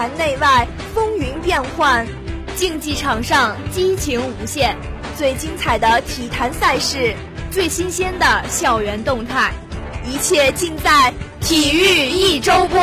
坛内外风云变幻，竞技场上激情无限，最精彩的体坛赛事，最新鲜的校园动态，一切尽在体育一周播。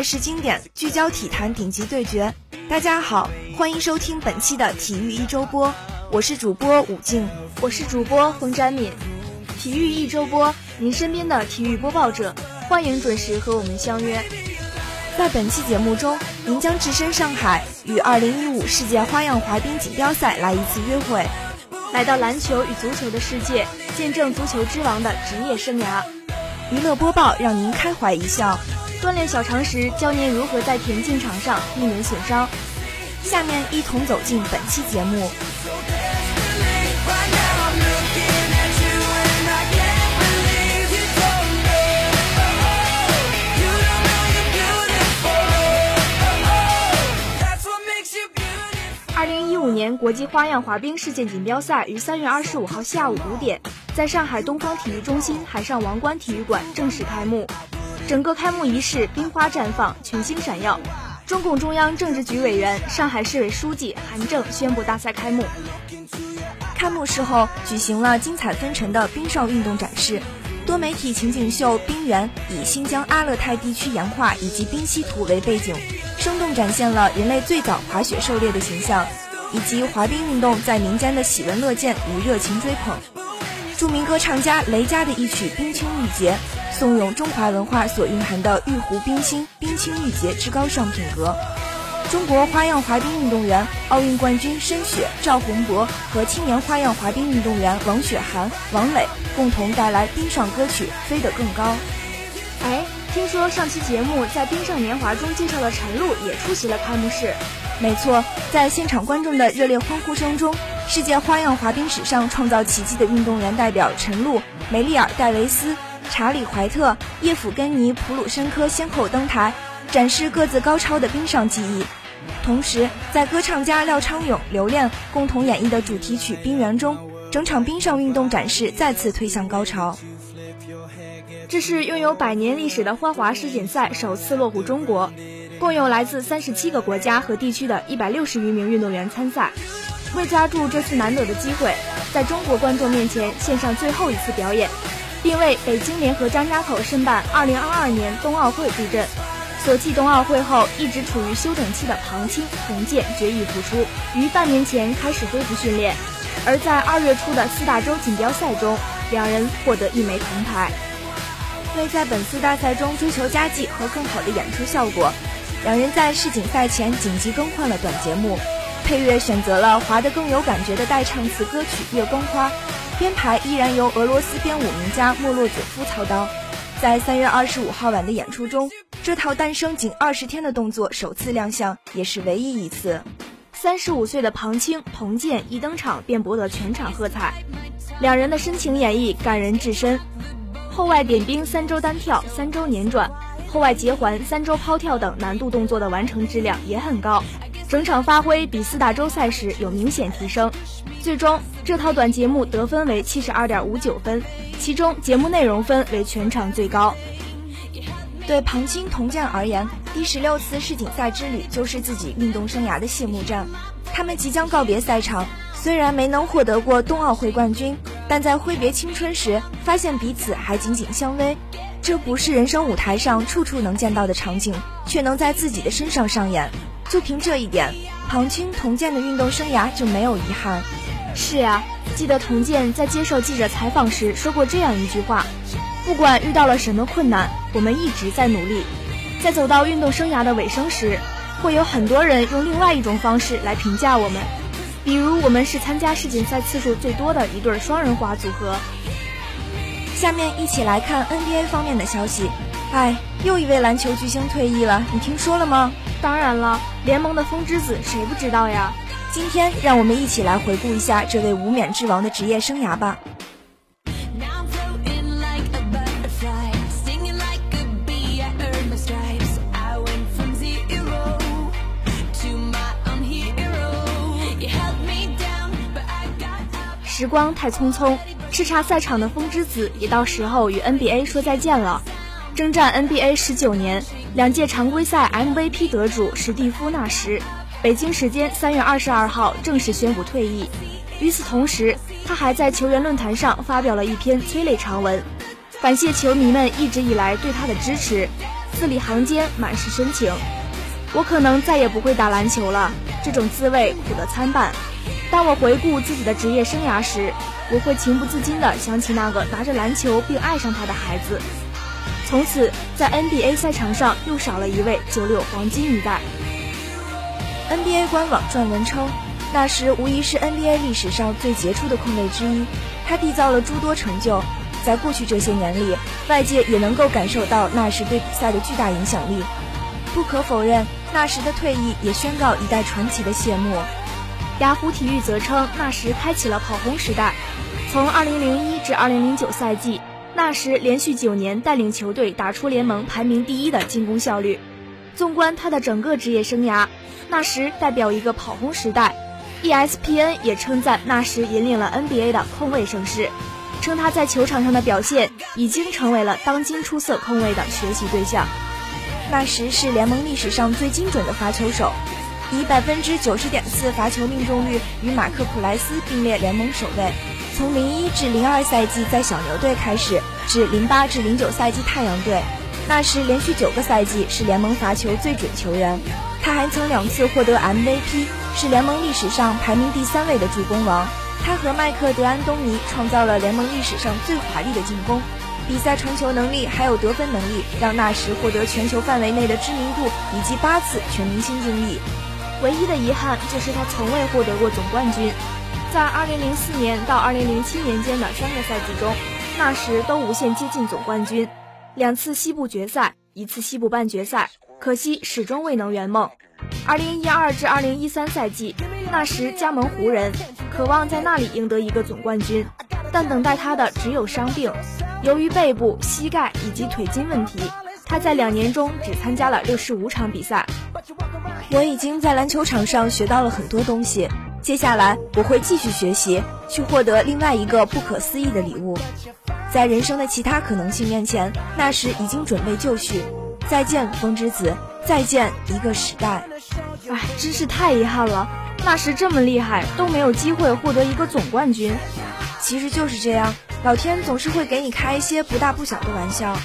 赛事经典，聚焦体坛顶级对决。大家好，欢迎收听本期的体育一周播，我是主播武静，我是主播冯展敏。体育一周播，您身边的体育播报者，欢迎准时和我们相约。在本期节目中，您将置身上海，与2015世界花样滑冰锦标赛来一次约会，来到篮球与足球的世界，见证足球之王的职业生涯。娱乐播报让您开怀一笑。锻炼小常识，教您如何在田径场上避免损伤。下面一同走进本期节目。二零一五年国际花样滑冰世界锦标赛于三月二十五号下午五点，在上海东方体育中心海上王冠体育馆正式开幕。整个开幕仪式冰花绽放，群星闪耀。中共中央政治局委员、上海市委书记韩正宣布大赛开幕。开幕式后举行了精彩纷呈的冰上运动展示，多媒体情景秀《冰原》以新疆阿勒泰地区岩画以及冰溪图为背景，生动展现了人类最早滑雪狩猎的形象，以及滑冰运动在民间的喜闻乐见与热情追捧。著名歌唱家雷佳的一曲《冰清玉洁》。颂咏中华文化所蕴含的玉壶冰心、冰清玉洁之高尚品格。中国花样滑冰运动员、奥运冠军申雪、赵宏博和青年花样滑冰运动员王雪涵、王磊共同带来冰上歌曲《飞得更高》。哎，听说上期节目在《冰上年华》中介绍的陈露也出席了开幕式。没错，在现场观众的热烈欢呼声中，世界花样滑冰史上创造奇迹的运动员代表陈露、梅丽尔·戴维斯。查理·怀特、叶甫根尼·普鲁申科先后登台，展示各自高超的冰上技艺。同时，在歌唱家廖昌永、刘恋共同演绎的主题曲《冰原》中，整场冰上运动展示再次推向高潮。这是拥有百年历史的花滑世锦赛首次落户中国，共有来自三十七个国家和地区的一百六十余名运动员参赛。为抓住这次难得的机会，在中国观众面前献上最后一次表演。并为北京联合张家口申办2022年冬奥会助阵。所继冬奥会后一直处于休整期的庞青、童健决意复出，于半年前开始恢复训练。而在二月初的四大洲锦标赛中，两人获得一枚铜牌。为在本次大赛中追求佳绩和更好的演出效果，两人在世锦赛前紧急更换了短节目，配乐选择了滑得更有感觉的带唱词歌曲《月光花》。编排依然由俄罗斯编舞名家莫洛佐夫操刀，在三月二十五号晚的演出中，这套诞生仅二十天的动作首次亮相，也是唯一一次。三十五岁的庞青、童健一登场便博得全场喝彩，两人的深情演绎感人至深。后外点冰、三周单跳、三周粘转、后外结环、三周抛跳等难度动作的完成质量也很高，整场发挥比四大洲赛时有明显提升。最终，这套短节目得分为七十二点五九分，其中节目内容分为全场最高。对庞青、童健而言，第十六次世锦赛之旅就是自己运动生涯的谢幕战。他们即将告别赛场，虽然没能获得过冬奥会冠军，但在挥别青春时，发现彼此还紧紧相偎。这不是人生舞台上处处能见到的场景，却能在自己的身上上演。就凭这一点，庞青、童健的运动生涯就没有遗憾。是呀，记得童健在接受记者采访时说过这样一句话：“不管遇到了什么困难，我们一直在努力。”在走到运动生涯的尾声时，会有很多人用另外一种方式来评价我们，比如我们是参加世锦赛次数最多的一对双人滑组合。下面一起来看 NBA 方面的消息。哎，又一位篮球巨星退役了，你听说了吗？当然了，联盟的风之子谁不知道呀？今天让我们一起来回顾一下这位无冕之王的职业生涯吧。时光太匆匆，叱咤赛场的风之子也到时候与 NBA 说再见了。征战 NBA 十九年，两届常规赛 MVP 得主史蒂夫·纳什，北京时间三月二十二号正式宣布退役。与此同时，他还在球员论坛上发表了一篇催泪长文，感谢球迷们一直以来对他的支持，字里行间满是深情。我可能再也不会打篮球了，这种滋味苦得参半。当我回顾自己的职业生涯时，我会情不自禁地想起那个拿着篮球并爱上他的孩子。从此，在 NBA 赛场上又少了一位九六黄金一代。NBA 官网撰文称，纳什无疑是 NBA 历史上最杰出的控卫之一，他缔造了诸多成就。在过去这些年里，外界也能够感受到纳什对比赛的巨大影响力。不可否认，纳什的退役也宣告一代传奇的谢幕。雅虎体育则称，纳什开启了跑轰时代。从2001至2009赛季，纳什连续九年带领球队打出联盟排名第一的进攻效率。纵观他的整个职业生涯，纳什代表一个跑轰时代。ESPN 也称赞纳什引领了 NBA 的控卫盛世，称他在球场上的表现已经成为了当今出色控卫的学习对象。纳什是联盟历史上最精准的罚球手。以百分之九十点四罚球命中率与马克普莱斯并列联盟首位。从零一至零二赛季在小牛队开始，至零八至零九赛季太阳队，那时连续九个赛季是联盟罚球最准球员。他还曾两次获得 MVP，是联盟历史上排名第三位的助攻王。他和麦克德安东尼创造了联盟历史上最华丽的进攻。比赛传球能力还有得分能力，让纳什获得全球范围内的知名度以及八次全明星经历。唯一的遗憾就是他从未获得过总冠军。在2004年到2007年间的三个赛季中，纳什都无限接近总冠军，两次西部决赛，一次西部半决赛，可惜始终未能圆梦。2012至2013赛季，纳什加盟湖人，渴望在那里赢得一个总冠军，但等待他的只有伤病。由于背部、膝盖以及腿筋问题，他在两年中只参加了65场比赛。我已经在篮球场上学到了很多东西，接下来我会继续学习，去获得另外一个不可思议的礼物。在人生的其他可能性面前，那时已经准备就绪。再见，风之子，再见一个时代。唉，真是太遗憾了，那时这么厉害都没有机会获得一个总冠军。其实就是这样，老天总是会给你开一些不大不小的玩笑。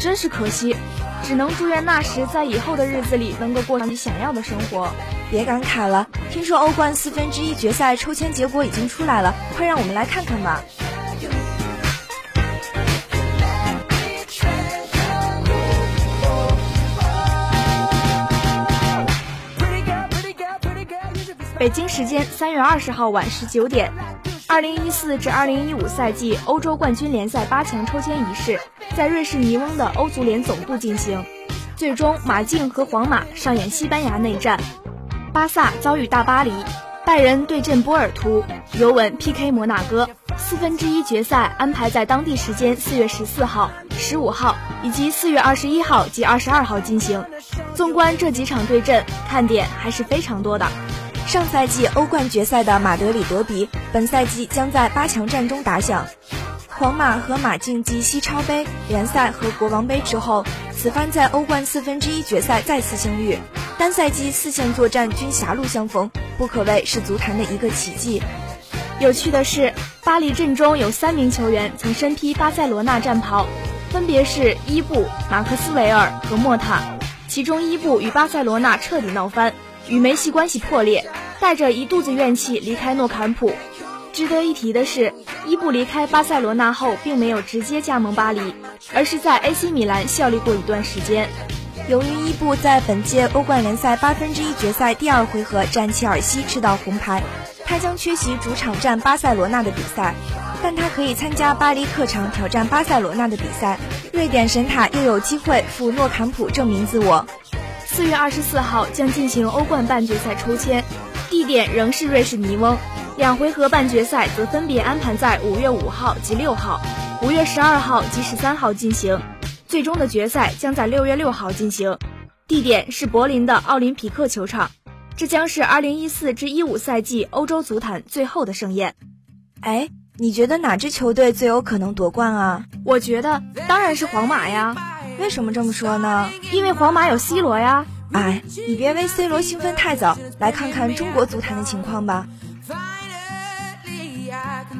真是可惜，只能祝愿纳什在以后的日子里能够过上你想要的生活。别感慨了，听说欧冠四分之一决赛抽签结果已经出来了，快让我们来看看吧。北京时间三月二十号晚十九点。二零一四至二零一五赛季欧洲冠军联赛八强抽签仪式在瑞士尼翁的欧足联总部进行，最终马竞和皇马上演西班牙内战，巴萨遭遇大巴黎，拜仁对阵波尔图，尤文 PK 摩纳哥。四分之一决赛安排在当地时间四月十四号、十五号以及四月二十一号及二十二号进行。纵观这几场对阵，看点还是非常多的。上赛季欧冠决赛的马德里德比，本赛季将在八强战中打响。皇马和马竞继西超杯联赛和国王杯之后，此番在欧冠四分之一决赛再次相遇，单赛季四线作战均狭路相逢，不可谓是足坛的一个奇迹。有趣的是，巴黎阵中有三名球员曾身披巴塞罗那战袍，分别是伊布、马克斯韦尔和莫塔，其中伊布与巴塞罗那彻底闹翻。与梅西关系破裂，带着一肚子怨气离开诺坎普。值得一提的是，伊布离开巴塞罗那后，并没有直接加盟巴黎，而是在 AC 米兰效力过一段时间。由于伊布在本届欧冠联赛八分之一决赛第二回合战切尔西吃到红牌，他将缺席主场战巴塞罗那的比赛，但他可以参加巴黎客场挑战巴塞罗那的比赛。瑞典神塔又有机会赴诺坎普证明自我。四月二十四号将进行欧冠半决赛抽签，地点仍是瑞士尼翁，两回合半决赛则分别安排在五月五号及六号、五月十二号及十三号进行，最终的决赛将在六月六号进行，地点是柏林的奥林匹克球场。这将是二零一四至一五赛季欧洲足坛最后的盛宴。哎，你觉得哪支球队最有可能夺冠啊？我觉得当然是皇马呀。为什么这么说呢？因为皇马有 C 罗呀。哎，你别为 C 罗兴奋太早，来看看中国足坛的情况吧。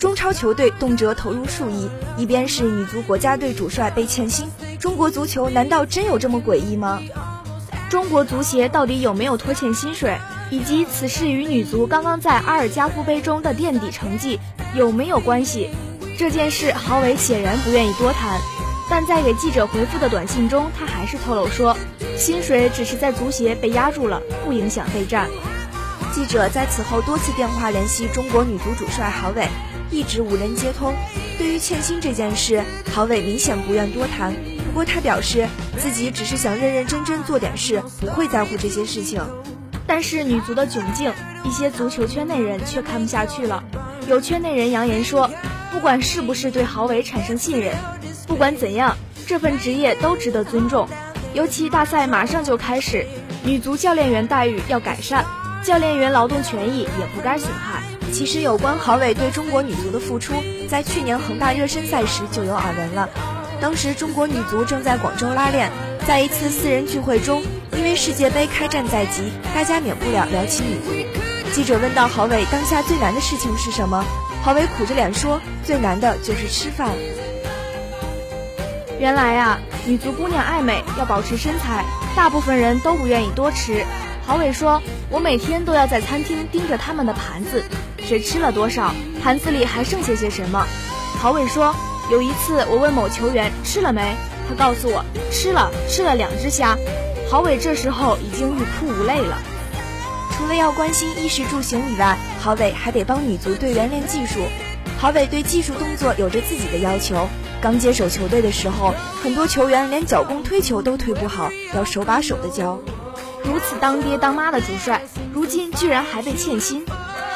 中超球队动辄投入数亿；一边是女足国家队主帅被欠薪。中国足球难道真有这么诡异吗？中国足协到底有没有拖欠薪水？以及此事与女足刚刚在阿尔加夫杯中的垫底成绩有没有关系？这件事，郝伟显然不愿意多谈。但在给记者回复的短信中，他还是透露说，薪水只是在足协被压住了，不影响备战。记者在此后多次电话联系中国女足主帅郝伟，一直无人接通。对于欠薪这件事，郝伟明显不愿多谈。不过他表示，自己只是想认认真真做点事，不会在乎这些事情。但是女足的窘境，一些足球圈内人却看不下去了。有圈内人扬言说，不管是不是对郝伟产生信任，不管怎样，这份职业都值得尊重。尤其大赛马上就开始，女足教练员待遇要改善，教练员劳动权益也不该损害。其实有关郝伟对中国女足的付出，在去年恒大热身赛时就有耳闻了。当时中国女足正在广州拉练，在一次私人聚会中。因为世界杯开战在即，大家免不了聊起女足。记者问到郝伟当下最难的事情是什么，郝伟苦着脸说：“最难的就是吃饭。”原来啊，女足姑娘爱美，要保持身材，大部分人都不愿意多吃。郝伟说：“我每天都要在餐厅盯着他们的盘子，谁吃了多少，盘子里还剩下些什么。”郝伟说：“有一次我问某球员吃了没，他告诉我吃了，吃了两只虾。”郝伟这时候已经欲哭无泪了。除了要关心衣食住行以外，郝伟还得帮女足队员练技术。郝伟对技术动作有着自己的要求。刚接手球队的时候，很多球员连脚弓推球都推不好，要手把手的教。如此当爹当妈的主帅，如今居然还被欠薪。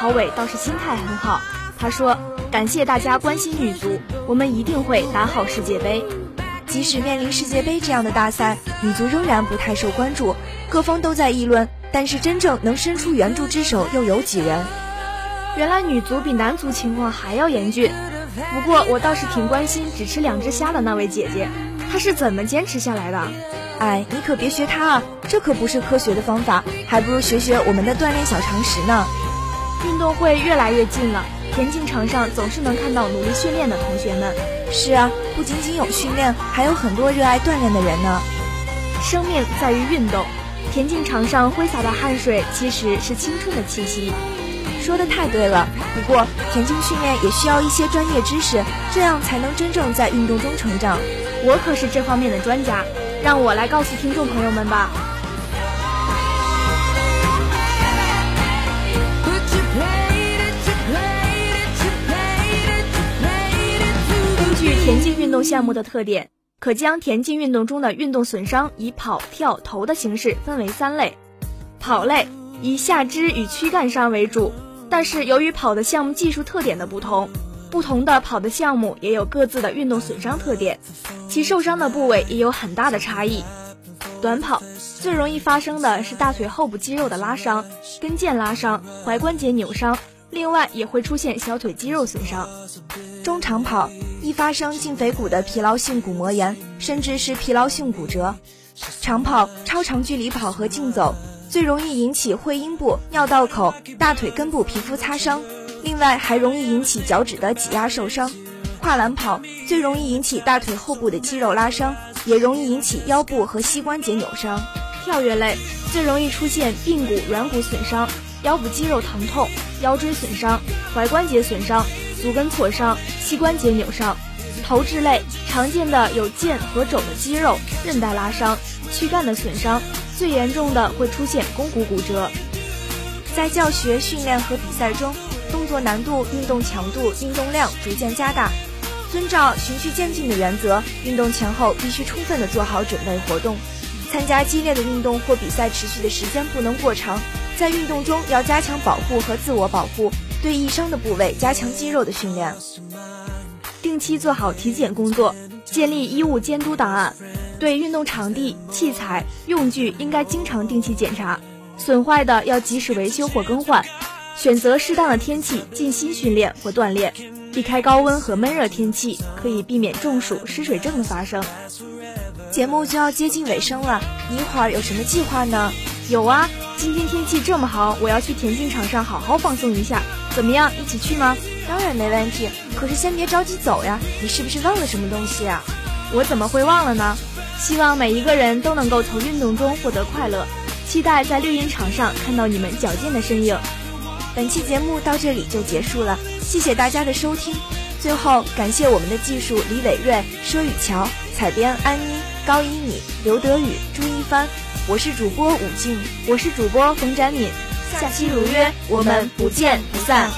郝伟倒是心态很好，他说：“感谢大家关心女足，我们一定会打好世界杯。”即使面临世界杯这样的大赛，女足仍然不太受关注，各方都在议论，但是真正能伸出援助之手又有几人？原来女足比男足情况还要严峻。不过我倒是挺关心只吃两只虾的那位姐姐，她是怎么坚持下来的？哎，你可别学她啊，这可不是科学的方法，还不如学学我们的锻炼小常识呢。运动会越来越近了，田径场上总是能看到努力训练的同学们。是啊，不仅仅有训练，还有很多热爱锻炼的人呢。生命在于运动，田径场上挥洒的汗水其实是青春的气息。说的太对了。不过，田径训练也需要一些专业知识，这样才能真正在运动中成长。我可是这方面的专家，让我来告诉听众朋友们吧。田径运动项目的特点，可将田径运动中的运动损伤以跑、跳、投的形式分为三类。跑类以下肢与躯干伤为主，但是由于跑的项目技术特点的不同，不同的跑的项目也有各自的运动损伤特点，其受伤的部位也有很大的差异。短跑最容易发生的是大腿后部肌肉的拉伤、跟腱拉伤、踝关节扭伤。另外也会出现小腿肌肉损伤，中长跑易发生胫腓骨的疲劳性骨膜炎，甚至是疲劳性骨折。长跑、超长距离跑和竞走最容易引起会阴部、尿道口、大腿根部皮肤擦伤，另外还容易引起脚趾的挤压受伤。跨栏跑最容易引起大腿后部的肌肉拉伤，也容易引起腰部和膝关节扭伤。跳跃类最容易出现髌骨、软骨损伤、腰部肌肉疼痛、腰椎损伤、踝关节损伤、足跟挫伤、膝关节扭伤；投掷类常见的有腱和肘的肌肉、韧带拉伤、躯干的损伤，最严重的会出现肱骨骨折。在教学、训练和比赛中，动作难度、运动强度、运动量逐渐加大。遵照循序渐进的原则，运动前后必须充分的做好准备活动。参加激烈的运动或比赛，持续的时间不能过长。在运动中要加强保护和自我保护，对易伤的部位加强肌肉的训练。定期做好体检工作，建立医务监督档案。对运动场地、器材、用具应该经常定期检查，损坏的要及时维修或更换。选择适当的天气静心训练或锻炼。避开高温和闷热天气，可以避免中暑、湿水症的发生。节目就要接近尾声了，你一会儿有什么计划呢？有啊，今天天气这么好，我要去田径场上好好放松一下。怎么样，一起去吗？当然没问题。可是先别着急走呀，你是不是忘了什么东西啊？我怎么会忘了呢？希望每一个人都能够从运动中获得快乐，期待在绿茵场上看到你们矫健的身影。本期节目到这里就结束了。谢谢大家的收听，最后感谢我们的技术李伟瑞、佘雨乔，采编安妮、高一米、刘德宇、朱一帆，我是主播武静，我是主播冯展敏，下期如约，我们不见不散。